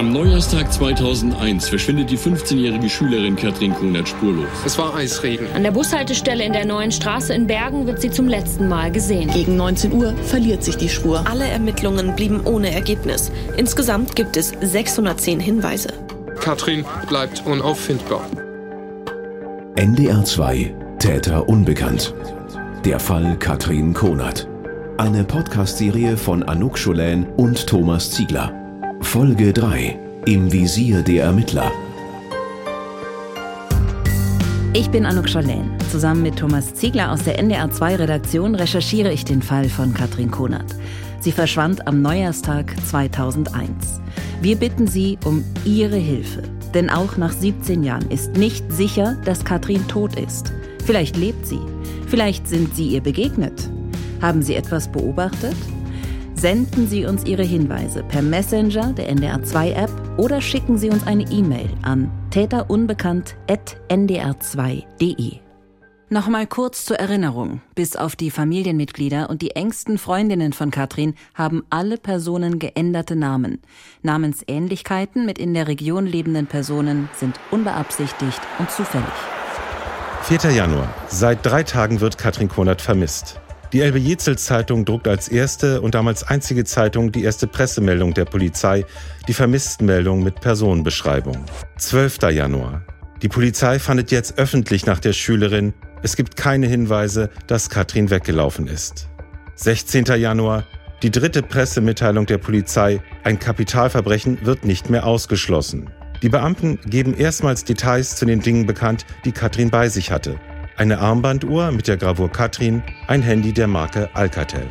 Am Neujahrstag 2001 verschwindet die 15-jährige Schülerin Katrin Kunert spurlos. Es war Eisregen. An der Bushaltestelle in der neuen Straße in Bergen wird sie zum letzten Mal gesehen. Gegen 19 Uhr verliert sich die Spur. Alle Ermittlungen blieben ohne Ergebnis. Insgesamt gibt es 610 Hinweise. Katrin bleibt unauffindbar. NDR 2 Täter unbekannt. Der Fall Katrin Konert. Eine Podcast-Serie von Anouk Scholen und Thomas Ziegler. Folge 3. Im Visier der Ermittler. Ich bin Anouk Scholen. Zusammen mit Thomas Ziegler aus der NDR 2 Redaktion recherchiere ich den Fall von Katrin Konert. Sie verschwand am Neujahrstag 2001. Wir bitten Sie um Ihre Hilfe. Denn auch nach 17 Jahren ist nicht sicher, dass Katrin tot ist. Vielleicht lebt sie. Vielleicht sind Sie ihr begegnet. Haben Sie etwas beobachtet? Senden Sie uns Ihre Hinweise per Messenger der NDR2-App oder schicken Sie uns eine E-Mail an täterunbekannt.ndr2.de. Nochmal kurz zur Erinnerung. Bis auf die Familienmitglieder und die engsten Freundinnen von Katrin haben alle Personen geänderte Namen. Namensähnlichkeiten mit in der Region lebenden Personen sind unbeabsichtigt und zufällig. 4. Januar. Seit drei Tagen wird Katrin Konert vermisst. Die Elbe Jezels Zeitung druckt als erste und damals einzige Zeitung die erste Pressemeldung der Polizei, die Vermisstenmeldung mit Personenbeschreibung. 12. Januar. Die Polizei fandet jetzt öffentlich nach der Schülerin. Es gibt keine Hinweise, dass Katrin weggelaufen ist. 16. Januar. Die dritte Pressemitteilung der Polizei. Ein Kapitalverbrechen wird nicht mehr ausgeschlossen. Die Beamten geben erstmals Details zu den Dingen bekannt, die Katrin bei sich hatte eine Armbanduhr mit der Gravur Katrin, ein Handy der Marke Alcatel.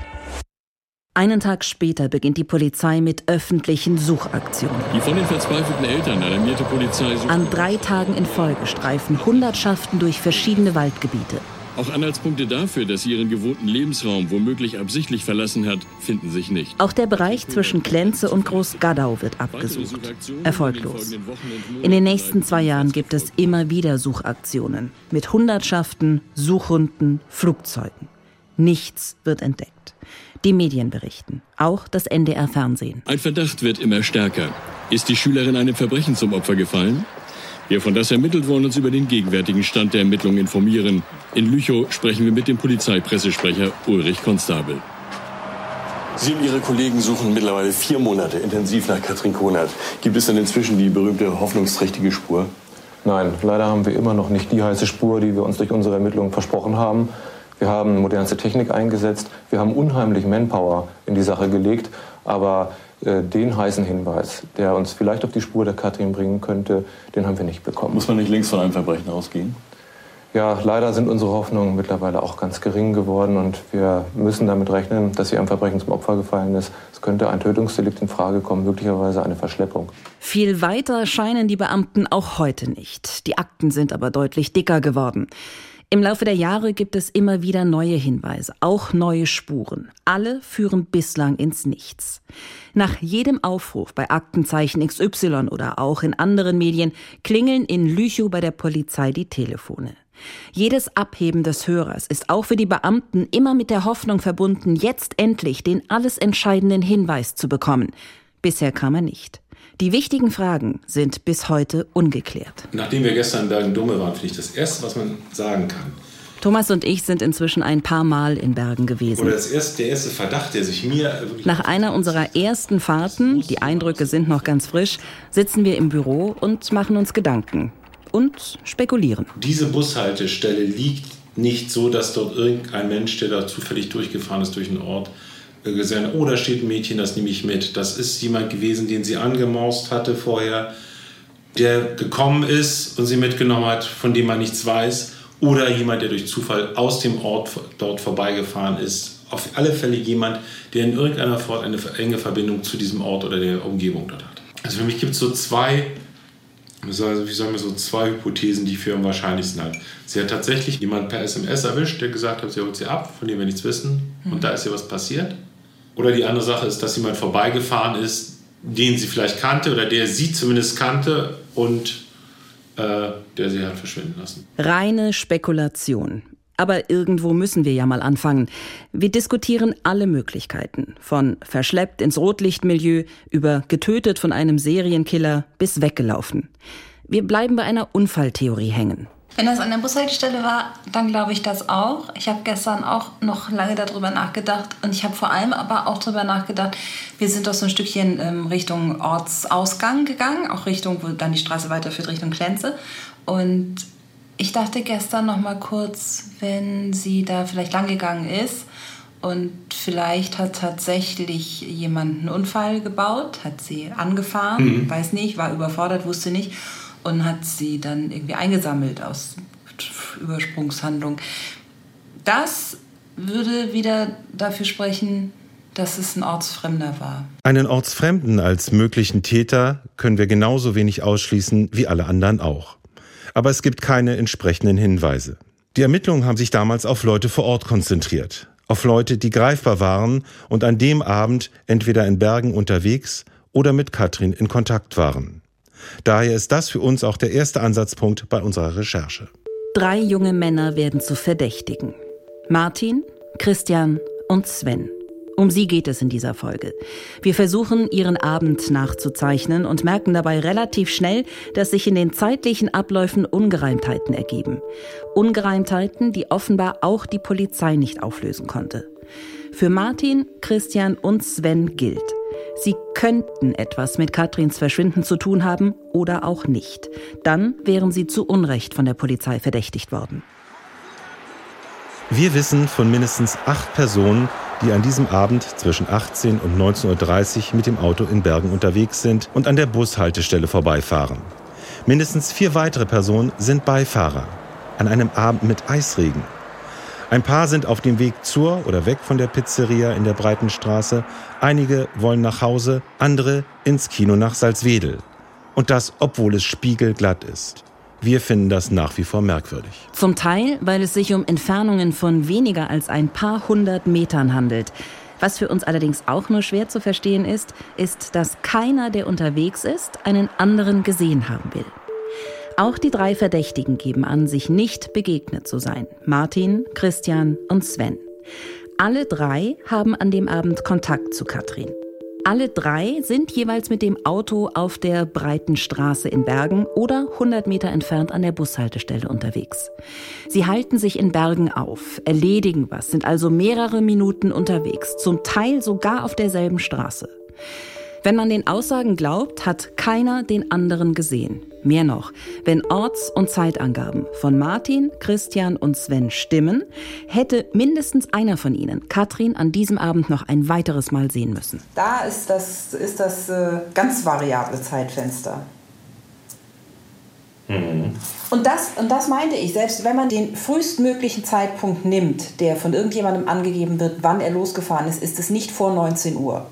Einen Tag später beginnt die Polizei mit öffentlichen Suchaktionen. Die von den verzweifelten Eltern alarmierte Polizei sucht An drei Tagen in Folge streifen Hundertschaften durch verschiedene Waldgebiete. Auch Anhaltspunkte dafür, dass sie ihren gewohnten Lebensraum womöglich absichtlich verlassen hat, finden sich nicht. Auch der Bereich zwischen Klenze und Großgadau wird abgesucht. Erfolglos. In den nächsten zwei Jahren gibt es immer wieder Suchaktionen mit Hundertschaften, Suchhunden, Flugzeugen. Nichts wird entdeckt. Die Medien berichten, auch das NDR Fernsehen. Ein Verdacht wird immer stärker. Ist die Schülerin einem Verbrechen zum Opfer gefallen? Wir von das ermittelt wollen uns über den gegenwärtigen Stand der Ermittlungen informieren. In Lüchow sprechen wir mit dem Polizeipressesprecher Ulrich Konstabel. Sie und Ihre Kollegen suchen mittlerweile vier Monate intensiv nach Katrin Konert. Gibt es denn inzwischen die berühmte hoffnungsträchtige Spur? Nein, leider haben wir immer noch nicht die heiße Spur, die wir uns durch unsere Ermittlungen versprochen haben. Wir haben modernste Technik eingesetzt, wir haben unheimlich Manpower in die Sache gelegt, aber den heißen Hinweis, der uns vielleicht auf die Spur der Katrin bringen könnte, den haben wir nicht bekommen. Muss man nicht links von einem Verbrechen ausgehen? Ja, leider sind unsere Hoffnungen mittlerweile auch ganz gering geworden und wir müssen damit rechnen, dass sie einem Verbrechen zum Opfer gefallen ist. Es könnte ein Tötungsdelikt in Frage kommen, möglicherweise eine Verschleppung. Viel weiter scheinen die Beamten auch heute nicht. Die Akten sind aber deutlich dicker geworden. Im Laufe der Jahre gibt es immer wieder neue Hinweise, auch neue Spuren. Alle führen bislang ins Nichts. Nach jedem Aufruf bei Aktenzeichen XY oder auch in anderen Medien klingeln in Lüchow bei der Polizei die Telefone. Jedes Abheben des Hörers ist auch für die Beamten immer mit der Hoffnung verbunden, jetzt endlich den alles entscheidenden Hinweis zu bekommen. Bisher kam er nicht. Die wichtigen Fragen sind bis heute ungeklärt. Nachdem wir gestern in Bergen-Dumme waren, finde ich das Erste, was man sagen kann. Thomas und ich sind inzwischen ein paar Mal in Bergen gewesen. Oder das erste, der erste Verdacht, der sich mir Nach einer unserer ersten Fahrten, die Eindrücke sind noch ganz frisch, sitzen wir im Büro und machen uns Gedanken und spekulieren. Diese Bushaltestelle liegt nicht so, dass dort irgendein Mensch, der da zufällig durchgefahren ist durch einen Ort, gesehen oh, da steht ein Mädchen, das nehme ich mit. Das ist jemand gewesen, den sie angemaust hatte vorher, der gekommen ist und sie mitgenommen hat, von dem man nichts weiß. Oder jemand, der durch Zufall aus dem Ort dort vorbeigefahren ist. Auf alle Fälle jemand, der in irgendeiner Form eine enge Verbindung zu diesem Ort oder der Umgebung dort hat. Also für mich gibt es so zwei also wie sagen wir so zwei Hypothesen, die für am wahrscheinlichsten halten. Sie hat tatsächlich jemanden per SMS erwischt, der gesagt hat, sie holt sie ab, von dem wir nichts wissen, mhm. und da ist ihr was passiert. Oder die andere Sache ist, dass jemand vorbeigefahren ist, den sie vielleicht kannte oder der sie zumindest kannte und äh, der sie hat verschwinden lassen. Reine Spekulation. Aber irgendwo müssen wir ja mal anfangen. Wir diskutieren alle Möglichkeiten. Von verschleppt ins Rotlichtmilieu über getötet von einem Serienkiller bis weggelaufen. Wir bleiben bei einer Unfalltheorie hängen. Wenn das an der Bushaltestelle war, dann glaube ich das auch. Ich habe gestern auch noch lange darüber nachgedacht und ich habe vor allem aber auch darüber nachgedacht, wir sind doch so ein Stückchen ähm, Richtung Ortsausgang gegangen, auch Richtung, wo dann die Straße weiterführt, Richtung Klenze. Und ich dachte gestern noch mal kurz, wenn sie da vielleicht lang gegangen ist und vielleicht hat tatsächlich jemand einen Unfall gebaut, hat sie angefahren, mhm. weiß nicht, war überfordert, wusste nicht und hat sie dann irgendwie eingesammelt aus Übersprungshandlung. Das würde wieder dafür sprechen, dass es ein Ortsfremder war. Einen Ortsfremden als möglichen Täter können wir genauso wenig ausschließen wie alle anderen auch. Aber es gibt keine entsprechenden Hinweise. Die Ermittlungen haben sich damals auf Leute vor Ort konzentriert. Auf Leute, die greifbar waren und an dem Abend entweder in Bergen unterwegs oder mit Katrin in Kontakt waren. Daher ist das für uns auch der erste Ansatzpunkt bei unserer Recherche. Drei junge Männer werden zu Verdächtigen. Martin, Christian und Sven. Um sie geht es in dieser Folge. Wir versuchen, ihren Abend nachzuzeichnen und merken dabei relativ schnell, dass sich in den zeitlichen Abläufen Ungereimtheiten ergeben. Ungereimtheiten, die offenbar auch die Polizei nicht auflösen konnte. Für Martin, Christian und Sven gilt. Sie könnten etwas mit Katrins Verschwinden zu tun haben oder auch nicht. Dann wären sie zu Unrecht von der Polizei verdächtigt worden. Wir wissen von mindestens acht Personen, die an diesem Abend zwischen 18 und 19.30 Uhr mit dem Auto in Bergen unterwegs sind und an der Bushaltestelle vorbeifahren. Mindestens vier weitere Personen sind Beifahrer. An einem Abend mit Eisregen. Ein paar sind auf dem Weg zur oder weg von der Pizzeria in der Breitenstraße. Einige wollen nach Hause, andere ins Kino nach Salzwedel. Und das, obwohl es spiegelglatt ist. Wir finden das nach wie vor merkwürdig. Zum Teil, weil es sich um Entfernungen von weniger als ein paar hundert Metern handelt. Was für uns allerdings auch nur schwer zu verstehen ist, ist, dass keiner, der unterwegs ist, einen anderen gesehen haben will. Auch die drei Verdächtigen geben an, sich nicht begegnet zu sein. Martin, Christian und Sven. Alle drei haben an dem Abend Kontakt zu Katrin. Alle drei sind jeweils mit dem Auto auf der breiten Straße in Bergen oder 100 Meter entfernt an der Bushaltestelle unterwegs. Sie halten sich in Bergen auf, erledigen was, sind also mehrere Minuten unterwegs, zum Teil sogar auf derselben Straße. Wenn man den Aussagen glaubt, hat keiner den anderen gesehen. Mehr noch, wenn Orts- und Zeitangaben von Martin, Christian und Sven stimmen, hätte mindestens einer von ihnen Katrin an diesem Abend noch ein weiteres Mal sehen müssen. Da ist das, ist das äh, ganz variable Zeitfenster. Mhm. Und das, und das meinte ich, selbst wenn man den frühestmöglichen Zeitpunkt nimmt, der von irgendjemandem angegeben wird, wann er losgefahren ist, ist es nicht vor 19 Uhr.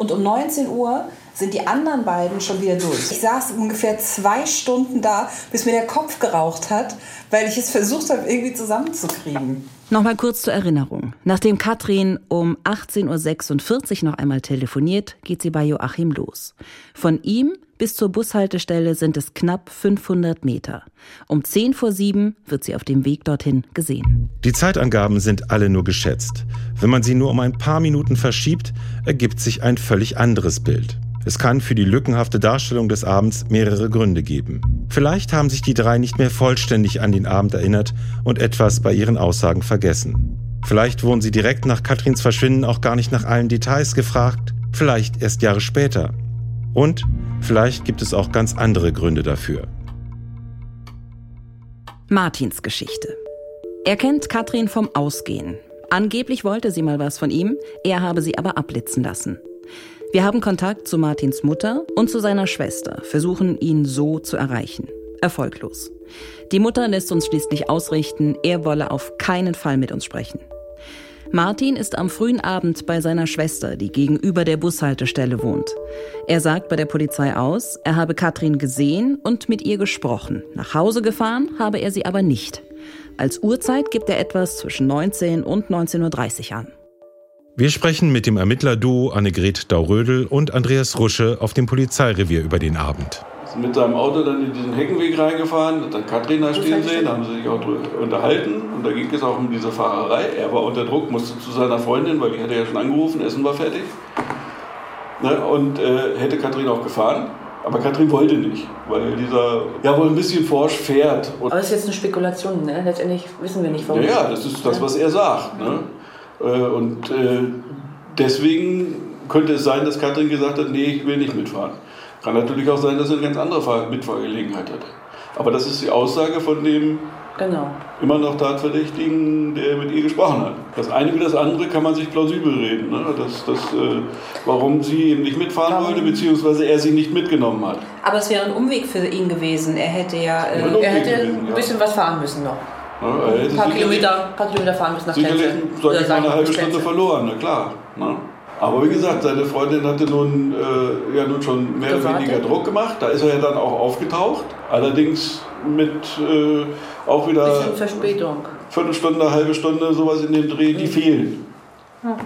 Und um 19 Uhr sind die anderen beiden schon wieder durch. Ich saß ungefähr zwei Stunden da, bis mir der Kopf geraucht hat, weil ich es versucht habe, irgendwie zusammenzukriegen. Nochmal kurz zur Erinnerung. Nachdem Katrin um 18.46 Uhr noch einmal telefoniert, geht sie bei Joachim los. Von ihm bis zur Bushaltestelle sind es knapp 500 Meter. Um 10 vor 7 wird sie auf dem Weg dorthin gesehen. Die Zeitangaben sind alle nur geschätzt. Wenn man sie nur um ein paar Minuten verschiebt, ergibt sich ein völlig anderes Bild. Es kann für die lückenhafte Darstellung des Abends mehrere Gründe geben. Vielleicht haben sich die drei nicht mehr vollständig an den Abend erinnert und etwas bei ihren Aussagen vergessen. Vielleicht wurden sie direkt nach Katrins Verschwinden auch gar nicht nach allen Details gefragt, vielleicht erst Jahre später. Und vielleicht gibt es auch ganz andere Gründe dafür. Martins Geschichte. Er kennt Katrin vom Ausgehen. Angeblich wollte sie mal was von ihm, er habe sie aber abblitzen lassen. Wir haben Kontakt zu Martins Mutter und zu seiner Schwester, versuchen ihn so zu erreichen. Erfolglos. Die Mutter lässt uns schließlich ausrichten, er wolle auf keinen Fall mit uns sprechen. Martin ist am frühen Abend bei seiner Schwester, die gegenüber der Bushaltestelle wohnt. Er sagt bei der Polizei aus, er habe Katrin gesehen und mit ihr gesprochen. Nach Hause gefahren habe er sie aber nicht. Als Uhrzeit gibt er etwas zwischen 19 und 19.30 Uhr an. Wir sprechen mit dem Ermittlerduo Annegret Daurödel und Andreas Rusche auf dem Polizeirevier über den Abend. Mit seinem Auto dann in diesen Heckenweg reingefahren, hat dann Katrin da stehen sehen, da haben sie sich auch unterhalten und da ging es auch um diese Fahrerei. Er war unter Druck, musste zu seiner Freundin, weil die hatte ja schon angerufen, Essen war fertig. Ne, und äh, hätte Katrin auch gefahren. Aber Katrin wollte nicht, weil dieser ja wohl ein bisschen forsch fährt. Aber das ist jetzt eine Spekulation, ne? letztendlich wissen wir nicht, warum. Ja, ja das ist das, was er sagt. Ne? Äh, und äh, deswegen könnte es sein, dass Katrin gesagt hat, nee, ich will nicht mitfahren. Kann natürlich auch sein, dass er eine ganz andere Mitfahrgelegenheit hat. Aber das ist die Aussage von dem genau. immer noch Tatverdächtigen, der mit ihr gesprochen hat. Das eine wie das andere kann man sich plausibel reden. Ne? Das, das, äh, warum sie eben nicht mitfahren warum? wollte, beziehungsweise er sie nicht mitgenommen hat. Aber es wäre ein Umweg für ihn gewesen. Er hätte ja, äh, ein er hätte gewesen, ein bisschen ja. was fahren müssen noch. Ja, ein paar Kilometer, paar Kilometer fahren müssen nach Sicherlich, sag ich mal, eine halbe Stunde verloren, na klar. Ne? Aber wie gesagt, seine Freundin hatte nun, äh, ja nun schon mehr oder weniger Druck gemacht. Da ist er ja dann auch aufgetaucht. Allerdings mit äh, auch wieder. Bisschen Verspätung. Viertelstunde, halbe Stunde, sowas in dem Dreh, die fehlen. Ja.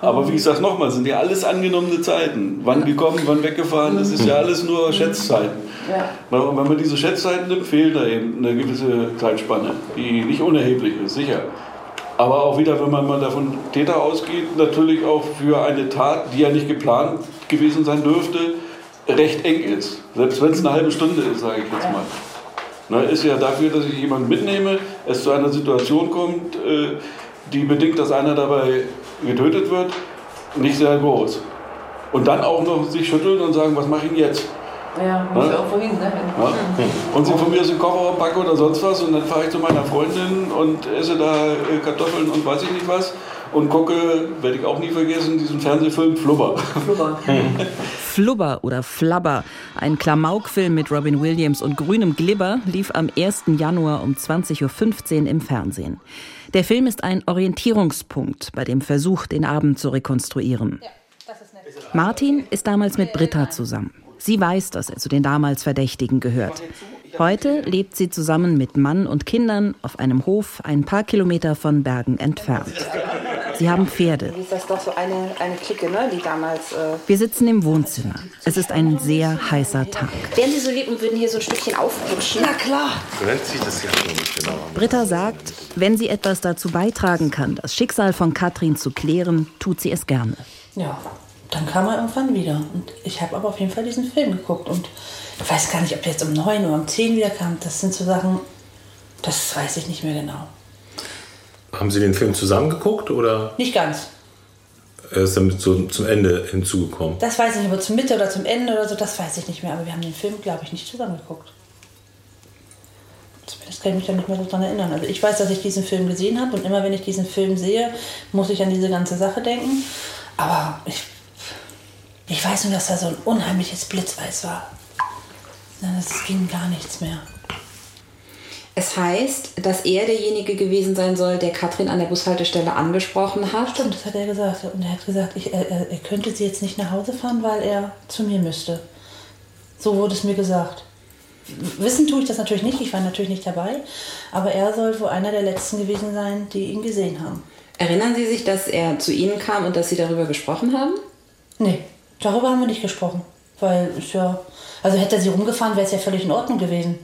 Aber wie gesagt, nochmal, sind ja alles angenommene Zeiten. Wann gekommen, wann weggefahren, das ist ja alles nur mhm. Schätzzeiten. Ja. Und wenn man diese Schätzzeiten nimmt, fehlt da eben eine gewisse Zeitspanne, die nicht unerheblich ist, sicher. Aber auch wieder, wenn man mal davon Täter ausgeht, natürlich auch für eine Tat, die ja nicht geplant gewesen sein dürfte, recht eng ist. Selbst wenn es eine halbe Stunde ist, sage ich jetzt mal. Na, ist ja dafür, dass ich jemanden mitnehme, es zu einer Situation kommt, äh, die bedingt, dass einer dabei getötet wird, nicht sehr groß. Und dann auch noch sich schütteln und sagen, was mache ich jetzt? Ja, muss ja? auch vorhin, ne? Ja. Und sie von mir aus den Kofferraum packe oder sonst was und dann fahre ich zu meiner Freundin und esse da äh, Kartoffeln und weiß ich nicht was und gucke, werde ich auch nie vergessen, diesen Fernsehfilm Flubber. Flubber. Flubber oder Flabber, ein Klamaukfilm mit Robin Williams und grünem Glibber, lief am 1. Januar um 20.15 Uhr im Fernsehen. Der Film ist ein Orientierungspunkt bei dem Versuch, den Abend zu rekonstruieren. Martin ist damals mit Britta zusammen. Sie weiß, dass er zu den damals Verdächtigen gehört. Heute lebt sie zusammen mit Mann und Kindern auf einem Hof ein paar Kilometer von Bergen entfernt. Sie haben Pferde. Ist das doch so eine, eine Clique, ne, die damals. Äh Wir sitzen im Wohnzimmer. Es ist ein sehr heißer Tag. Wären Sie so lieb und würden hier so ein Stückchen aufrutschen? Na klar. So nennt sich das ja nicht genau. Britta sagt, wenn sie etwas dazu beitragen kann, das Schicksal von Katrin zu klären, tut sie es gerne. Ja, dann kam er irgendwann wieder. Und ich habe aber auf jeden Fall diesen Film geguckt. Und ich weiß gar nicht, ob der jetzt um neun oder um zehn wieder kam. Das sind so Sachen, das weiß ich nicht mehr genau. Haben Sie den Film zusammen geguckt oder? Nicht ganz. Er ist damit so zum Ende hinzugekommen. Das weiß ich nicht, aber zum Mitte oder zum Ende oder so, das weiß ich nicht mehr. Aber wir haben den Film, glaube ich, nicht zusammen geguckt. Zumindest kann ich mich da nicht mehr so dran erinnern. Also ich weiß, dass ich diesen Film gesehen habe und immer wenn ich diesen Film sehe, muss ich an diese ganze Sache denken. Aber ich ich weiß nur, dass da so ein unheimliches Blitzweiß war. Es ging gar nichts mehr. Es heißt, dass er derjenige gewesen sein soll, der Katrin an der Bushaltestelle angesprochen hat. Stimmt, das hat er gesagt. Und er hat gesagt, ich, er, er könnte sie jetzt nicht nach Hause fahren, weil er zu mir müsste. So wurde es mir gesagt. Wissen tue ich das natürlich nicht, ich war natürlich nicht dabei, aber er soll wohl einer der letzten gewesen sein, die ihn gesehen haben. Erinnern Sie sich, dass er zu Ihnen kam und dass Sie darüber gesprochen haben? Nee. Darüber haben wir nicht gesprochen. Weil ist ja. Also hätte er sie rumgefahren, wäre es ja völlig in Ordnung gewesen.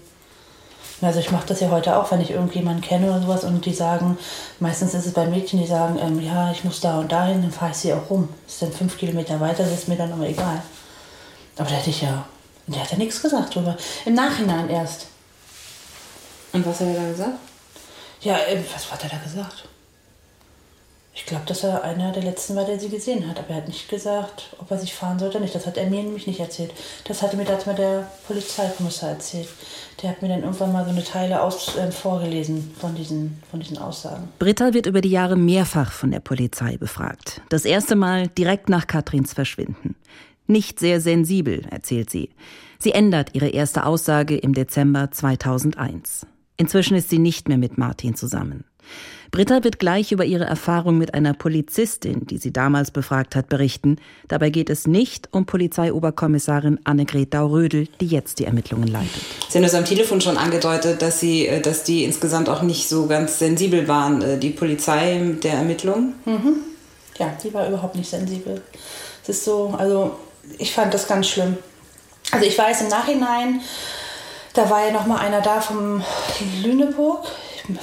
Also ich mache das ja heute auch, wenn ich irgendjemanden kenne oder sowas und die sagen, meistens ist es bei Mädchen, die sagen, ähm, ja, ich muss da und dahin, dann fahre ich sie auch rum. Ist dann fünf Kilometer weiter, das ist mir dann aber egal. Aber da hätte ich ja, der hat ja nichts gesagt drüber. Im Nachhinein erst. Und was hat er da gesagt? Ja, ähm, was hat er da gesagt? Ich glaube, dass er einer der letzten war, der sie gesehen hat. Aber er hat nicht gesagt, ob er sich fahren sollte oder nicht. Das hat er mir nämlich nicht erzählt. Das hatte mir das mal der Polizeikommissar erzählt. Der hat mir dann irgendwann mal so eine Teile aus, äh, vorgelesen von diesen, von diesen Aussagen. Britta wird über die Jahre mehrfach von der Polizei befragt. Das erste Mal direkt nach Katrins Verschwinden. Nicht sehr sensibel, erzählt sie. Sie ändert ihre erste Aussage im Dezember 2001. Inzwischen ist sie nicht mehr mit Martin zusammen. Britta wird gleich über ihre Erfahrung mit einer Polizistin, die sie damals befragt hat, berichten. Dabei geht es nicht um Polizeioberkommissarin Annegret Daurödel, die jetzt die Ermittlungen leitet. Sie haben das am Telefon schon angedeutet, dass, sie, äh, dass die insgesamt auch nicht so ganz sensibel waren, äh, die Polizei mit der Ermittlung. Mhm. Ja, die war überhaupt nicht sensibel. Es ist so, also ich fand das ganz schlimm. Also ich weiß im Nachhinein, da war ja noch mal einer da vom Lüneburg.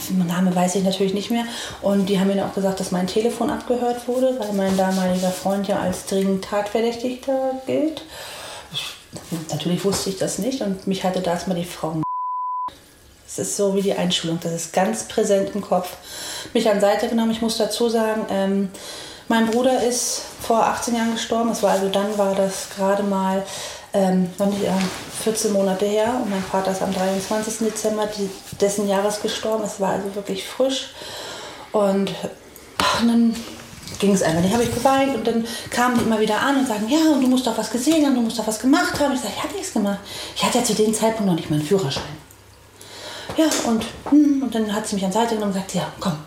Mein Name weiß ich natürlich nicht mehr. Und die haben mir auch gesagt, dass mein Telefon abgehört wurde, weil mein damaliger Freund ja als dringend Tatverdächtigter gilt. Natürlich wusste ich das nicht und mich hatte da erstmal die Frau. Es ist so wie die Einschulung, das ist ganz präsent im Kopf. Mich an Seite genommen, ich muss dazu sagen, ähm, mein Bruder ist vor 18 Jahren gestorben. Das war also dann war das gerade mal ähm, noch nicht, äh, 14 Monate her und mein Vater ist am 23. Dezember dessen Jahres gestorben. Es war also wirklich frisch. Und, ach, und dann ging es einfach nicht. habe ich geweint und dann kamen die immer wieder an und sagen, ja, und du musst doch was gesehen haben, du musst doch was gemacht haben. Ich sage, ich habe nichts gemacht. Ich hatte ja zu dem Zeitpunkt noch nicht meinen Führerschein. Ja, und, hm, und dann hat sie mich an Seite genommen und gesagt, ja, komm.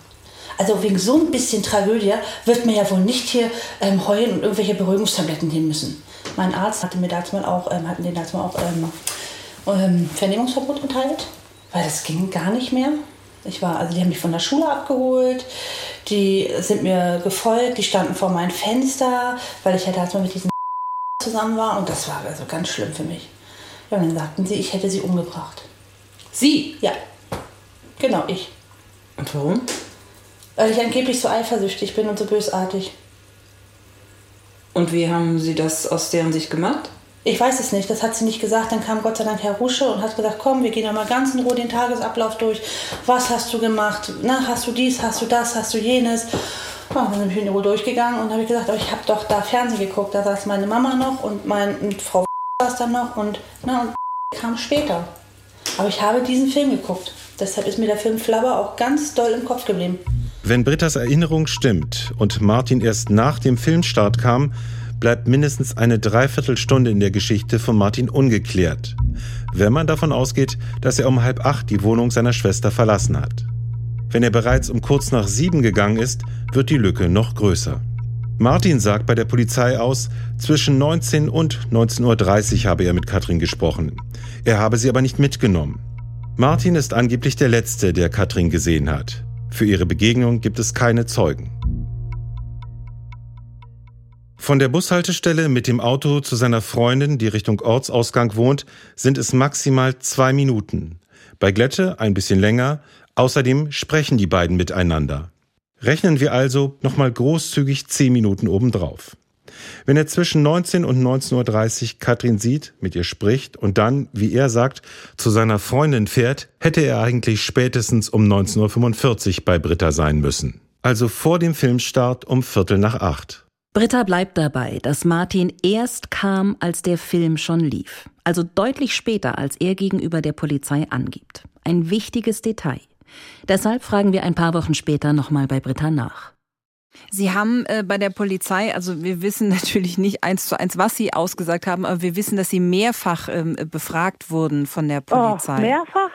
Also wegen so ein bisschen Tragödie wird mir ja wohl nicht hier ähm, heulen und irgendwelche Beruhigungstabletten nehmen müssen. Mein Arzt hatte mir dazu mal auch, ähm, hatten den dazu mal auch ähm, ähm, Vernehmungsverbot erteilt, weil das ging gar nicht mehr. Ich war, also die haben mich von der Schule abgeholt, die sind mir gefolgt, die standen vor meinem Fenster, weil ich ja damals mal mit diesem zusammen war und das war also ganz schlimm für mich. Ja, und dann sagten sie, ich hätte sie umgebracht. Sie? Ja. Genau, ich. Und warum? Weil ich angeblich so eifersüchtig bin und so bösartig. Und wie haben Sie das aus deren Sicht gemacht? Ich weiß es nicht, das hat sie nicht gesagt. Dann kam Gott sei Dank Herr Rusche und hat gesagt, komm, wir gehen nochmal ganz in Ruhe den Tagesablauf durch. Was hast du gemacht? Na, hast du dies, hast du das, hast du jenes? Ja, dann bin ich in Ruhe durchgegangen und habe gesagt, aber ich habe doch da Fernsehen geguckt. Da saß meine Mama noch und meine und Frau saß dann noch und, na, und kam später. Aber ich habe diesen Film geguckt. Deshalb ist mir der Film Flabber auch ganz doll im Kopf geblieben. Wenn Britta's Erinnerung stimmt und Martin erst nach dem Filmstart kam, bleibt mindestens eine Dreiviertelstunde in der Geschichte von Martin ungeklärt. Wenn man davon ausgeht, dass er um halb acht die Wohnung seiner Schwester verlassen hat. Wenn er bereits um kurz nach sieben gegangen ist, wird die Lücke noch größer. Martin sagt bei der Polizei aus, zwischen 19 und 19.30 Uhr habe er mit Katrin gesprochen. Er habe sie aber nicht mitgenommen. Martin ist angeblich der Letzte, der Katrin gesehen hat. Für ihre Begegnung gibt es keine Zeugen. Von der Bushaltestelle mit dem Auto zu seiner Freundin, die Richtung Ortsausgang wohnt, sind es maximal zwei Minuten. Bei Glätte ein bisschen länger. Außerdem sprechen die beiden miteinander. Rechnen wir also nochmal großzügig zehn Minuten obendrauf. Wenn er zwischen 19 und 19.30 Uhr Katrin sieht, mit ihr spricht und dann, wie er sagt, zu seiner Freundin fährt, hätte er eigentlich spätestens um 19.45 Uhr bei Britta sein müssen. Also vor dem Filmstart um Viertel nach acht. Britta bleibt dabei, dass Martin erst kam, als der Film schon lief. Also deutlich später, als er gegenüber der Polizei angibt. Ein wichtiges Detail. Deshalb fragen wir ein paar Wochen später nochmal bei Britta nach. Sie haben äh, bei der Polizei, also wir wissen natürlich nicht eins zu eins, was Sie ausgesagt haben, aber wir wissen, dass Sie mehrfach ähm, befragt wurden von der Polizei. Oh, mehrfach?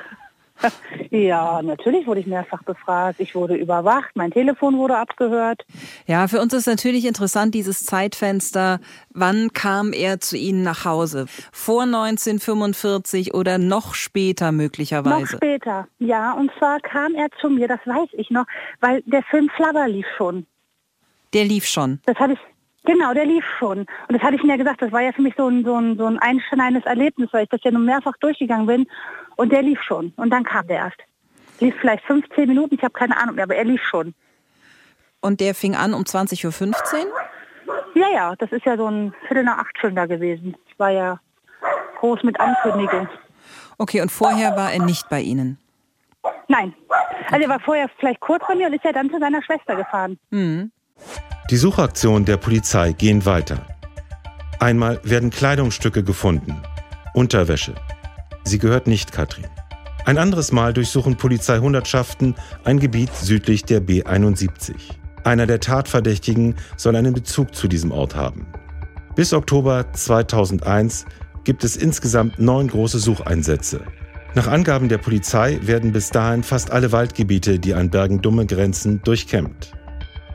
Ja, natürlich wurde ich mehrfach befragt. Ich wurde überwacht, mein Telefon wurde abgehört. Ja, für uns ist natürlich interessant dieses Zeitfenster. Wann kam er zu Ihnen nach Hause? Vor 1945 oder noch später möglicherweise? Noch später, ja. Und zwar kam er zu mir, das weiß ich noch, weil der Film Flabber lief schon. Der lief schon. Das hatte ich, genau, der lief schon. Und das hatte ich ihm ja gesagt, das war ja für mich so ein, so ein, so ein einschneidendes Erlebnis, weil ich das ja nur mehrfach durchgegangen bin. Und der lief schon. Und dann kam der erst. Lief vielleicht 15 Minuten, ich habe keine Ahnung mehr, aber er lief schon. Und der fing an um 20.15 Uhr? Ja, ja, das ist ja so ein Viertel nach acht schon da gewesen. Ich war ja groß mit Ankündigung. Okay, und vorher war er nicht bei Ihnen? Nein. Also er war vorher vielleicht kurz bei mir und ist ja dann zu seiner Schwester gefahren. Mhm. Die Suchaktionen der Polizei gehen weiter. Einmal werden Kleidungsstücke gefunden, Unterwäsche. Sie gehört nicht Katrin. Ein anderes Mal durchsuchen Polizeihundertschaften ein Gebiet südlich der B71. Einer der Tatverdächtigen soll einen Bezug zu diesem Ort haben. Bis Oktober 2001 gibt es insgesamt neun große Sucheinsätze. Nach Angaben der Polizei werden bis dahin fast alle Waldgebiete, die an Bergen-Dumme grenzen, durchkämmt.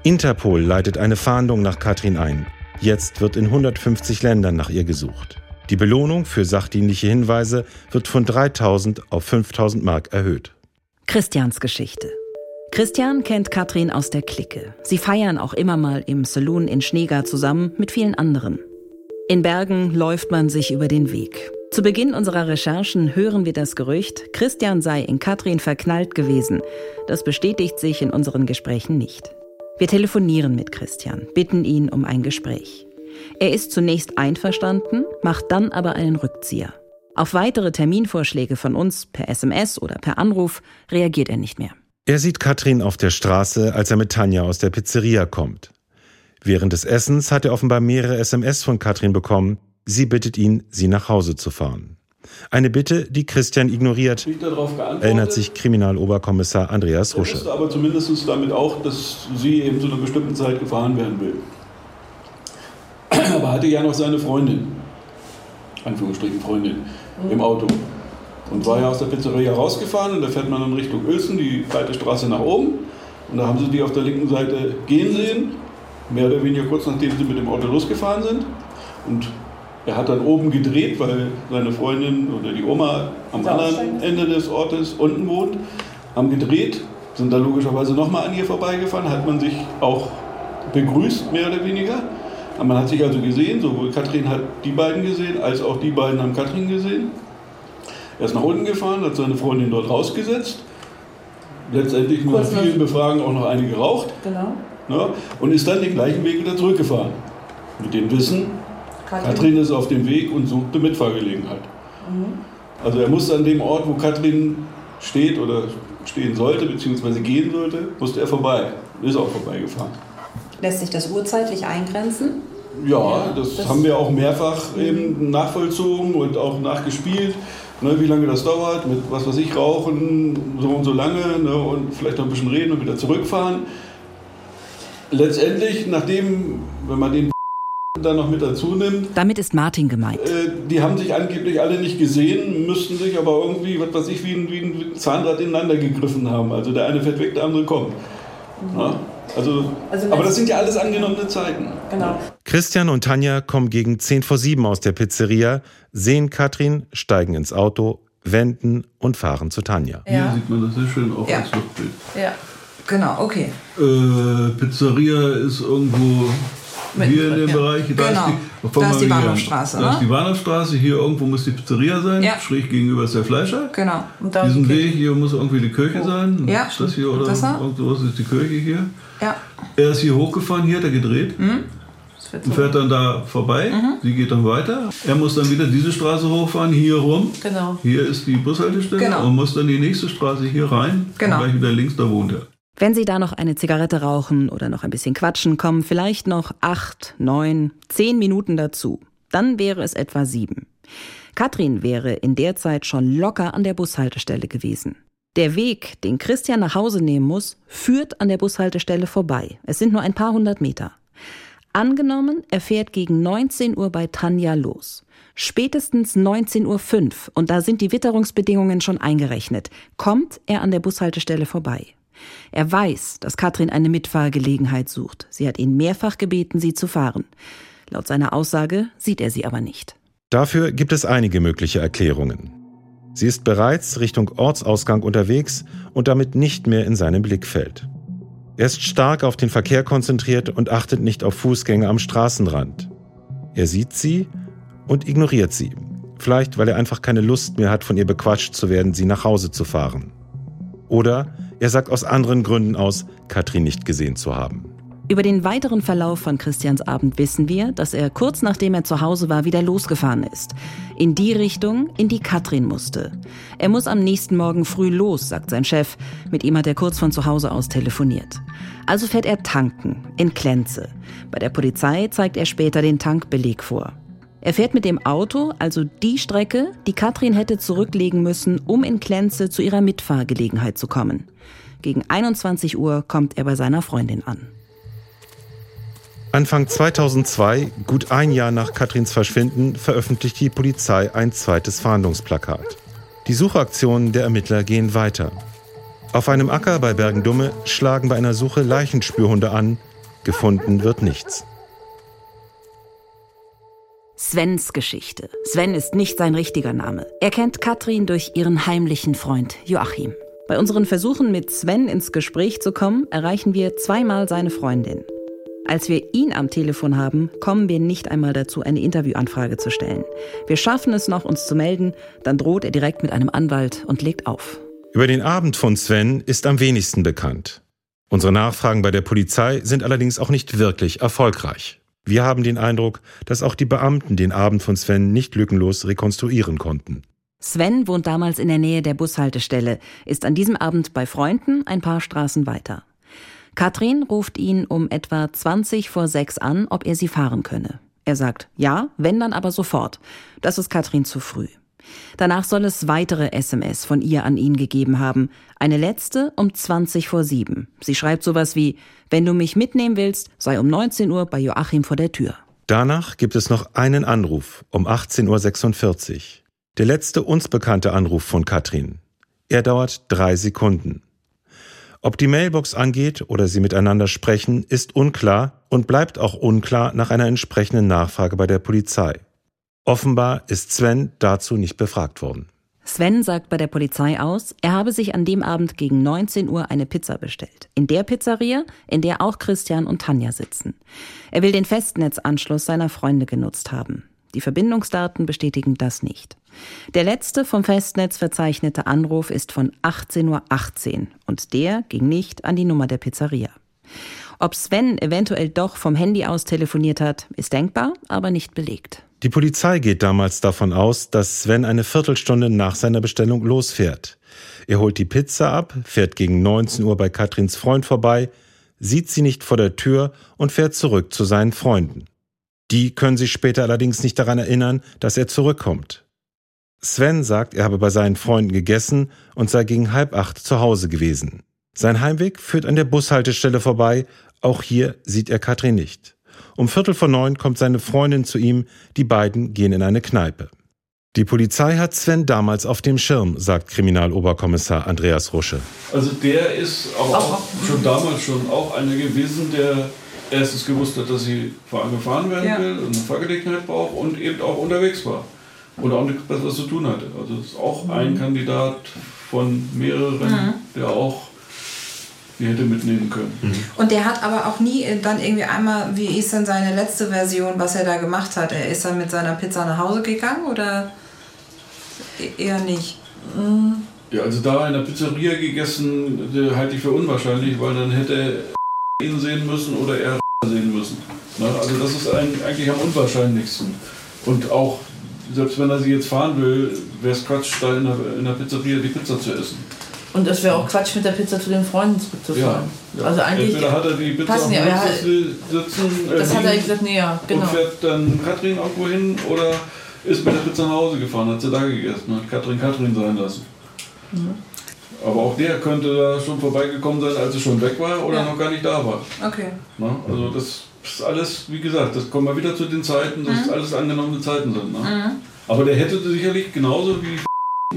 Interpol leitet eine Fahndung nach Katrin ein. Jetzt wird in 150 Ländern nach ihr gesucht. Die Belohnung für sachdienliche Hinweise wird von 3000 auf 5000 Mark erhöht. Christians Geschichte. Christian kennt Katrin aus der Clique. Sie feiern auch immer mal im Saloon in Schneegar zusammen mit vielen anderen. In Bergen läuft man sich über den Weg. Zu Beginn unserer Recherchen hören wir das Gerücht, Christian sei in Katrin verknallt gewesen. Das bestätigt sich in unseren Gesprächen nicht. Wir telefonieren mit Christian, bitten ihn um ein Gespräch. Er ist zunächst einverstanden, macht dann aber einen Rückzieher. Auf weitere Terminvorschläge von uns per SMS oder per Anruf reagiert er nicht mehr. Er sieht Katrin auf der Straße, als er mit Tanja aus der Pizzeria kommt. Während des Essens hat er offenbar mehrere SMS von Katrin bekommen. Sie bittet ihn, sie nach Hause zu fahren. Eine Bitte, die Christian ignoriert, erinnert sich Kriminaloberkommissar Andreas Rusche. Er wusste aber zumindest damit auch, dass sie eben zu einer bestimmten Zeit gefahren werden will. Aber hatte ja noch seine Freundin, Anführungsstrichen Freundin, im Auto. Und war ja aus der Pizzeria rausgefahren und da fährt man in Richtung Uelzen, die breite Straße nach oben. Und da haben sie die auf der linken Seite gehen sehen, mehr oder weniger kurz nachdem sie mit dem Auto losgefahren sind. Und er hat dann oben gedreht, weil seine Freundin oder die Oma am anderen Ende des Ortes unten wohnt, haben gedreht, sind dann logischerweise nochmal an ihr vorbeigefahren, hat man sich auch begrüßt, mehr oder weniger. Man hat sich also gesehen, sowohl Katrin hat die beiden gesehen, als auch die beiden haben Katrin gesehen. Er ist nach unten gefahren, hat seine Freundin dort rausgesetzt. Letztendlich nach vielen Befragen auch noch eine geraucht. Genau. Ne, und ist dann den gleichen Weg wieder zurückgefahren. Mit dem Wissen, Katrin. Katrin ist auf dem Weg und suchte Mitfahrgelegenheit. Mhm. Also er musste an dem Ort, wo Katrin steht oder stehen sollte, beziehungsweise gehen sollte, musste er vorbei. Ist auch vorbeigefahren. Lässt sich das urzeitlich eingrenzen? Ja, das, das- haben wir auch mehrfach eben nachvollzogen und auch nachgespielt. Ne, wie lange das dauert, mit was weiß ich, rauchen, so und so lange ne, und vielleicht noch ein bisschen reden und wieder zurückfahren. Letztendlich, nachdem, wenn man den dann noch mit dazu nimmt, Damit ist Martin gemeint. äh, die haben sich angeblich alle nicht gesehen, müssten sich aber irgendwie, was weiß ich, wie ein, wie ein Zahnrad ineinander gegriffen haben. Also der eine fährt weg, der andere kommt. Ja, also, Also aber das sind ja alles angenommene Zeiten. Genau. Christian und Tanja kommen gegen 10 vor 7 aus der Pizzeria, sehen Katrin, steigen ins Auto, wenden und fahren zu Tanja. Hier sieht man das sehr schön auch Ja. als Luftbild. Ja, genau, okay. Äh, Pizzeria ist irgendwo hier in dem ja. Bereich. Da Genau. ist die, Da ist die. Bahnhofstraße, Da ne? ist die Bahnhofstraße. Hier irgendwo muss die Pizzeria sein. Ja. Schräg gegenüber ist der Fleischer. Genau. Und da Diesen. Weg hier muss irgendwie die Kirche sein. Ja. Ist das hier oder Das da? irgendwas ist die Kirche hier. Ja. Er ist hier hochgefahren, hier hat er gedreht. Mhm. Und fährt dann da vorbei. Mhm. Sie geht dann weiter. Er muss dann wieder diese Straße hochfahren, hier rum. Genau. Hier ist die Bushaltestelle Genau. und muss dann die nächste Straße hier rein. Genau. Und gleich wieder links, da wohnt er. Wenn Sie da noch eine Zigarette rauchen oder noch ein bisschen quatschen, kommen vielleicht noch acht, neun, zehn Minuten dazu. Dann wäre es etwa sieben. Katrin wäre in der Zeit schon locker an der Bushaltestelle gewesen. Der Weg, den Christian nach Hause nehmen muss, führt an der Bushaltestelle vorbei. Es sind nur ein paar hundert Meter. Angenommen, er fährt gegen 19 Uhr bei Tanja los. Spätestens 19.05 Uhr, und da sind die Witterungsbedingungen schon eingerechnet, kommt er an der Bushaltestelle vorbei. Er weiß, dass Katrin eine Mitfahrgelegenheit sucht. Sie hat ihn mehrfach gebeten, sie zu fahren. Laut seiner Aussage sieht er sie aber nicht. Dafür gibt es einige mögliche Erklärungen. Sie ist bereits Richtung Ortsausgang unterwegs und damit nicht mehr in seinem Blickfeld. Er ist stark auf den Verkehr konzentriert und achtet nicht auf Fußgänger am Straßenrand. Er sieht sie und ignoriert sie. Vielleicht, weil er einfach keine Lust mehr hat, von ihr bequatscht zu werden, sie nach Hause zu fahren. Oder er sagt aus anderen Gründen aus, Katrin nicht gesehen zu haben. Über den weiteren Verlauf von Christians Abend wissen wir, dass er kurz nachdem er zu Hause war, wieder losgefahren ist. In die Richtung, in die Katrin musste. Er muss am nächsten Morgen früh los, sagt sein Chef. Mit ihm hat er kurz von zu Hause aus telefoniert. Also fährt er tanken, in Klenze. Bei der Polizei zeigt er später den Tankbeleg vor. Er fährt mit dem Auto also die Strecke, die Katrin hätte zurücklegen müssen, um in Klenze zu ihrer Mitfahrgelegenheit zu kommen. Gegen 21 Uhr kommt er bei seiner Freundin an. Anfang 2002, gut ein Jahr nach Katrins Verschwinden, veröffentlicht die Polizei ein zweites Fahndungsplakat. Die Suchaktionen der Ermittler gehen weiter. Auf einem Acker bei Bergendumme schlagen bei einer Suche Leichenspürhunde an. Gefunden wird nichts. Svens Geschichte. Sven ist nicht sein richtiger Name. Er kennt Katrin durch ihren heimlichen Freund Joachim. Bei unseren Versuchen mit Sven ins Gespräch zu kommen, erreichen wir zweimal seine Freundin. Als wir ihn am Telefon haben, kommen wir nicht einmal dazu, eine Interviewanfrage zu stellen. Wir schaffen es noch, uns zu melden, dann droht er direkt mit einem Anwalt und legt auf. Über den Abend von Sven ist am wenigsten bekannt. Unsere Nachfragen bei der Polizei sind allerdings auch nicht wirklich erfolgreich. Wir haben den Eindruck, dass auch die Beamten den Abend von Sven nicht lückenlos rekonstruieren konnten. Sven wohnt damals in der Nähe der Bushaltestelle, ist an diesem Abend bei Freunden ein paar Straßen weiter. Katrin ruft ihn um etwa 20 vor 6 an, ob er sie fahren könne. Er sagt ja, wenn dann aber sofort. Das ist Katrin zu früh. Danach soll es weitere SMS von ihr an ihn gegeben haben. Eine letzte um 20 vor 7. Sie schreibt sowas wie, wenn du mich mitnehmen willst, sei um 19 Uhr bei Joachim vor der Tür. Danach gibt es noch einen Anruf um 18.46 Uhr. Der letzte uns bekannte Anruf von Katrin. Er dauert drei Sekunden. Ob die Mailbox angeht oder sie miteinander sprechen, ist unklar und bleibt auch unklar nach einer entsprechenden Nachfrage bei der Polizei. Offenbar ist Sven dazu nicht befragt worden. Sven sagt bei der Polizei aus, er habe sich an dem Abend gegen 19 Uhr eine Pizza bestellt. In der Pizzeria, in der auch Christian und Tanja sitzen. Er will den Festnetzanschluss seiner Freunde genutzt haben. Die Verbindungsdaten bestätigen das nicht. Der letzte vom Festnetz verzeichnete Anruf ist von 18.18 Uhr .18 und der ging nicht an die Nummer der Pizzeria. Ob Sven eventuell doch vom Handy aus telefoniert hat, ist denkbar, aber nicht belegt. Die Polizei geht damals davon aus, dass Sven eine Viertelstunde nach seiner Bestellung losfährt. Er holt die Pizza ab, fährt gegen 19 Uhr bei Katrins Freund vorbei, sieht sie nicht vor der Tür und fährt zurück zu seinen Freunden. Die können sich später allerdings nicht daran erinnern, dass er zurückkommt. Sven sagt, er habe bei seinen Freunden gegessen und sei gegen halb acht zu Hause gewesen. Sein Heimweg führt an der Bushaltestelle vorbei, auch hier sieht er Katrin nicht. Um Viertel vor neun kommt seine Freundin zu ihm, die beiden gehen in eine Kneipe. Die Polizei hat Sven damals auf dem Schirm, sagt Kriminaloberkommissar Andreas Rusche. Also der ist aber auch schon damals schon auch einer gewesen, der erstens gewusst hat, dass sie gefahren werden Ja. will und eine Fahrgelegenheit braucht und eben auch unterwegs war und auch nichts Besseres zu tun hatte. Also das ist auch ein Kandidat von mehreren, Mhm. der auch die hätte mitnehmen können. Und der hat aber auch nie äh, dann irgendwie einmal, wie ist denn seine letzte Version, was er da gemacht hat? Er ist dann mit seiner Pizza nach Hause gegangen oder e- eher nicht? Ja, also da in der Pizzeria gegessen, äh, halte ich für unwahrscheinlich, weil dann hätte er ihn sehen müssen oder er sehen müssen. Ne? Also das ist ein, eigentlich am unwahrscheinlichsten. Und auch, selbst wenn er sie jetzt fahren will, wäre es Quatsch, da in der, in der Pizzeria die Pizza zu essen. Und es wäre auch Quatsch, mit der Pizza zu den Freunden zurückzufahren. Ja, ja. Also eigentlich. Entweder hat er die Pizza passen ja, Sitz sitzen, äh, Das hat er gesagt, nee, ja, genau. und fährt dann Katrin irgendwo hin oder ist mit der Pizza nach Hause gefahren, hat sie da gegessen, hat Katrin Katrin sein lassen. Mhm. Aber auch der könnte da schon vorbeigekommen sein, als sie schon weg war oder Ja. noch gar nicht da war. Okay. Ne? Also das ist alles, wie gesagt, das kommen wir wieder zu den Zeiten, dass Mhm. alles angenommene Zeiten sind. Ne? Mhm. Aber der hätte sicherlich genauso wie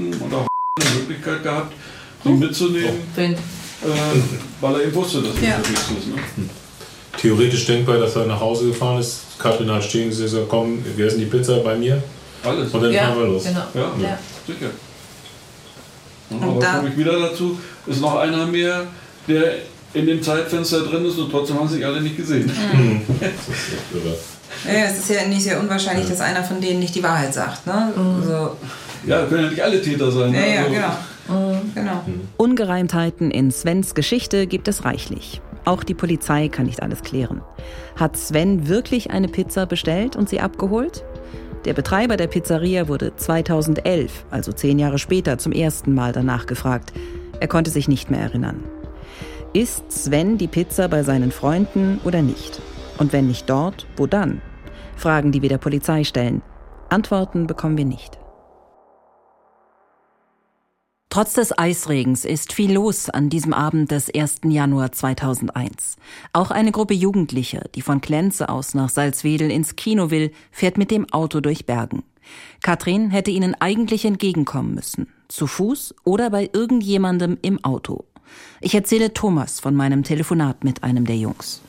und auch eine Möglichkeit gehabt, sie mitzunehmen, Wen? äh, weil er eben wusste, dass er Ja. unterwegs ist. Ne? Theoretisch denkbar, dass er nach Hause gefahren ist. Katrin hat stehen gesehen, gesagt, komm, wir essen die Pizza bei mir. Alles. Und dann Ja, fahren wir los. genau. Ja, Ja. sicher. Und Aber da- komme ich wieder dazu, ist noch einer mehr, der in dem Zeitfenster drin ist und trotzdem haben sich alle nicht gesehen. Mhm. Irre. Ja, es ist ja nicht sehr unwahrscheinlich, dass einer von denen nicht die Wahrheit sagt. Ne? Also, Ja, können ja nicht alle Täter sein. ja, ne? ja, Also- genau. Genau. Ungereimtheiten in Svens Geschichte gibt es reichlich. Auch die Polizei kann nicht alles klären. Hat Sven wirklich eine Pizza bestellt und sie abgeholt? Der Betreiber der Pizzeria wurde 2011, also zehn Jahre später, zum ersten Mal danach gefragt. Er konnte sich nicht mehr erinnern. Isst Sven die Pizza bei seinen Freunden oder nicht? Und wenn nicht dort, wo dann? Fragen, die wir der Polizei stellen. Antworten bekommen wir nicht. Trotz des Eisregens ist viel los an diesem Abend des 1. Januar 2001. Auch eine Gruppe Jugendlicher, die von Klenze aus nach Salzwedel ins Kino will, fährt mit dem Auto durch Bergen. Katrin hätte ihnen eigentlich entgegenkommen müssen. Zu Fuß oder bei irgendjemandem im Auto. Ich erzähle Thomas von meinem Telefonat mit einem der Jungs.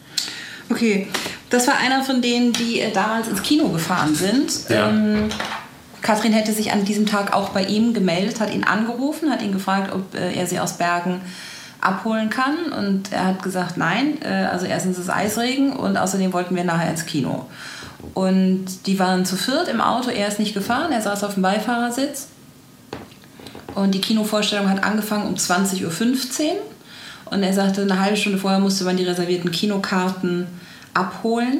Okay, das war einer von denen, die äh, damals ins Kino gefahren sind. Ja. Ähm, Katrin hätte sich an diesem Tag auch bei ihm gemeldet, hat ihn angerufen, hat ihn gefragt, ob äh, er sie aus Bergen abholen kann. Und er hat gesagt, nein, äh, also erstens ist Eisregen und außerdem wollten wir nachher ins Kino. Und die waren zu viert im Auto, er ist nicht gefahren, er saß auf dem Beifahrersitz. Und die Kinovorstellung hat angefangen um 20.15 Uhr. Und er sagte, eine halbe Stunde vorher musste man die reservierten Kinokarten abholen.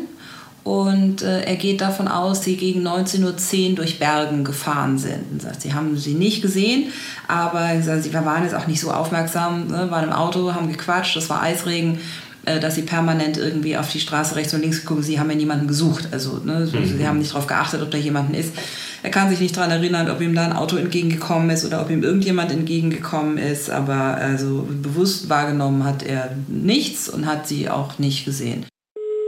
Und äh, er geht davon aus, dass sie gegen 19.10 Uhr durch Bergen gefahren sind. Und sagt, sie haben sie nicht gesehen, aber sagt, sie waren jetzt auch nicht so aufmerksam, ne, waren im Auto, haben gequatscht, das war Eisregen, äh, dass sie permanent irgendwie auf die Straße rechts und links geguckt Sie haben ja niemanden gesucht. Also ne, mhm. sie haben nicht darauf geachtet, ob da jemanden ist. Er kann sich nicht daran erinnern, ob ihm da ein Auto entgegengekommen ist oder ob ihm irgendjemand entgegengekommen ist, aber also bewusst wahrgenommen hat er nichts und hat sie auch nicht gesehen.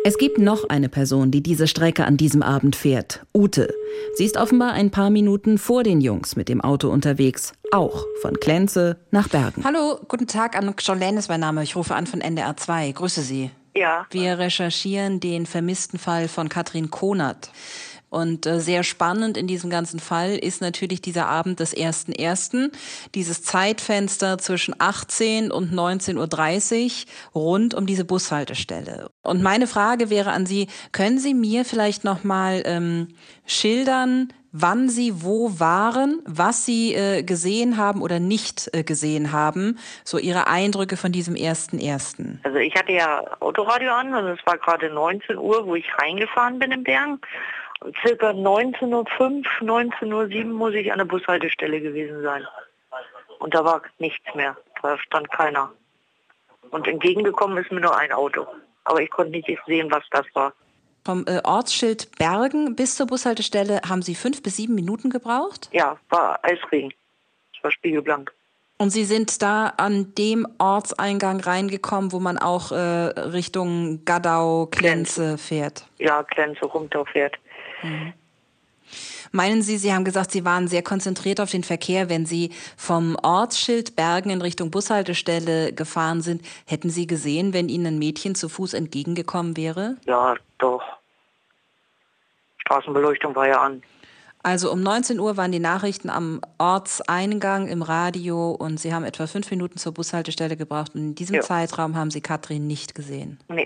Es gibt noch eine Person, die diese Strecke an diesem Abend fährt. Ute. Sie ist offenbar ein paar Minuten vor den Jungs mit dem Auto unterwegs. Auch von Klenze nach Bergen. Hallo, guten Tag, Anuk Jolene ist mein Name. Ich rufe an von NDR 2. Grüße Sie. Ja. Wir recherchieren den vermissten Fall von Katrin Konert. Und äh, sehr spannend in diesem ganzen Fall ist natürlich dieser Abend des 1.1., dieses Zeitfenster zwischen 18 und 19.30 Uhr rund um diese Bushaltestelle. Und meine Frage wäre an Sie, können Sie mir vielleicht nochmal ähm, schildern, wann Sie wo waren, was Sie äh, gesehen haben oder nicht äh, gesehen haben, so Ihre Eindrücke von diesem 1.1. Also ich hatte ja Autoradio an und es war gerade 19 Uhr, wo ich reingefahren bin im Bergen circa 19.05 19.07 Uhr muss ich an der Bushaltestelle gewesen sein. Und da war nichts mehr. Da stand keiner. Und entgegengekommen ist mir nur ein Auto. Aber ich konnte nicht sehen, was das war. Vom äh, Ortsschild Bergen bis zur Bushaltestelle haben Sie fünf bis sieben Minuten gebraucht? Ja, war Eisregen. Es war spiegelblank. Und Sie sind da an dem Ortseingang reingekommen, wo man auch äh, Richtung Gaddau, Klenze fährt? Ja, Klenze runter fährt. Mhm. Meinen Sie, Sie haben gesagt, Sie waren sehr konzentriert auf den Verkehr. Wenn Sie vom Ortsschild Bergen in Richtung Bushaltestelle gefahren sind, hätten Sie gesehen, wenn Ihnen ein Mädchen zu Fuß entgegengekommen wäre? Ja, doch. Straßenbeleuchtung war ja an. Also um 19 Uhr waren die Nachrichten am Ortseingang im Radio und Sie haben etwa fünf Minuten zur Bushaltestelle gebraucht. Und in diesem ja. Zeitraum haben Sie Katrin nicht gesehen. Nee.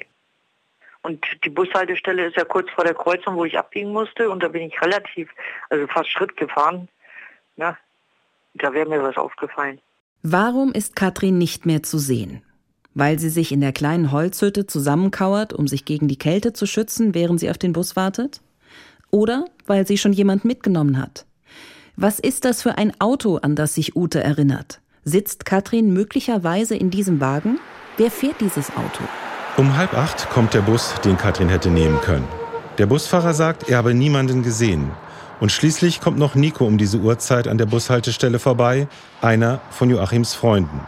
Und die Bushaltestelle ist ja kurz vor der Kreuzung, wo ich abbiegen musste. Und da bin ich relativ, also fast Schritt gefahren. Ja, da wäre mir was aufgefallen. Warum ist Katrin nicht mehr zu sehen? Weil sie sich in der kleinen Holzhütte zusammenkauert, um sich gegen die Kälte zu schützen, während sie auf den Bus wartet? Oder weil sie schon jemand mitgenommen hat? Was ist das für ein Auto, an das sich Ute erinnert? Sitzt Katrin möglicherweise in diesem Wagen? Wer fährt dieses Auto? Um halb acht kommt der Bus, den Katrin hätte nehmen können. Der Busfahrer sagt, er habe niemanden gesehen. Und schließlich kommt noch Nico um diese Uhrzeit an der Bushaltestelle vorbei, einer von Joachims Freunden.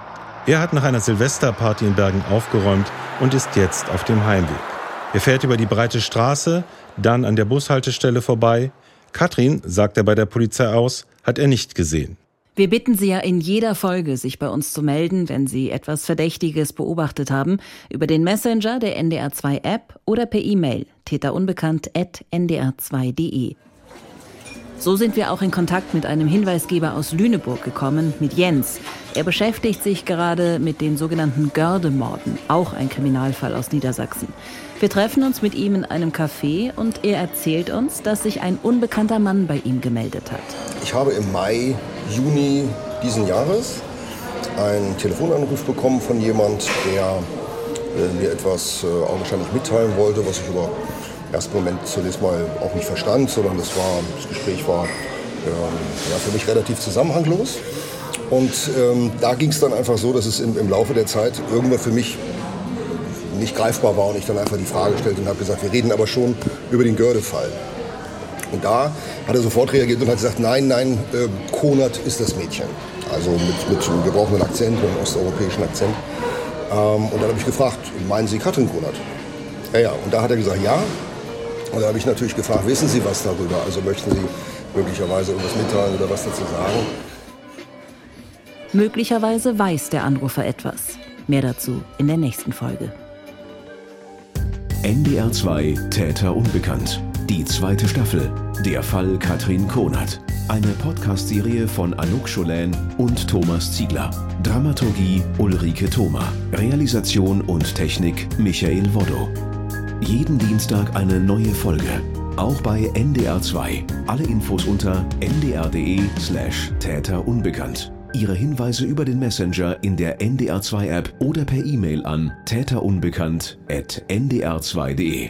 Er hat nach einer Silvesterparty in Bergen aufgeräumt und ist jetzt auf dem Heimweg. Er fährt über die breite Straße, dann an der Bushaltestelle vorbei. Katrin, sagt er bei der Polizei aus, hat er nicht gesehen. Wir bitten Sie ja in jeder Folge, sich bei uns zu melden, wenn Sie etwas Verdächtiges beobachtet haben, über den Messenger der NDR2 App oder per E-Mail täterunbekannt.ndr2.de. So sind wir auch in Kontakt mit einem Hinweisgeber aus Lüneburg gekommen, mit Jens. Er beschäftigt sich gerade mit den sogenannten Gördemorden, auch ein Kriminalfall aus Niedersachsen. Wir treffen uns mit ihm in einem Café und er erzählt uns, dass sich ein unbekannter Mann bei ihm gemeldet hat. Ich habe im Mai, Juni diesen Jahres einen Telefonanruf bekommen von jemand, der äh, mir etwas äh, augenscheinlich mitteilen wollte, was ich über ersten Moment zunächst mal auch nicht verstand, sondern das, war, das Gespräch war ähm, ja, für mich relativ zusammenhanglos. Und ähm, da ging es dann einfach so, dass es im, im, Laufe der Zeit irgendwann für mich nicht greifbar war und ich dann einfach die Frage stellte und habe gesagt, wir reden aber schon über den Gördefall. Und da hat er sofort reagiert und hat gesagt, nein, nein, äh, Konert ist das Mädchen. Also mit, mit wir brauchen Akzent, einen osteuropäischen Akzent. Ähm, und dann habe ich gefragt, meinen Sie Katrin Konert? Ja, ja. Und da hat er gesagt, ja. Und da habe ich natürlich gefragt, wissen Sie was darüber? Also möchten Sie möglicherweise irgendwas mitteilen oder was dazu sagen? Möglicherweise weiß der Anrufer etwas. Mehr dazu in der nächsten Folge. NDR 2 Täter unbekannt. Die zweite Staffel. Der Fall Katrin Konert. Eine Podcast-Serie von Anouk Scholen und Thomas Ziegler. Dramaturgie Ulrike Thoma. Realisation und Technik Michael Woddo. Jeden Dienstag eine neue Folge. Auch bei NDR2. Alle Infos unter ndr.de slash Täter unbekannt. Ihre Hinweise über den Messenger in der NDR2 App oder per E-Mail an täterunbekannt@ndr2.de.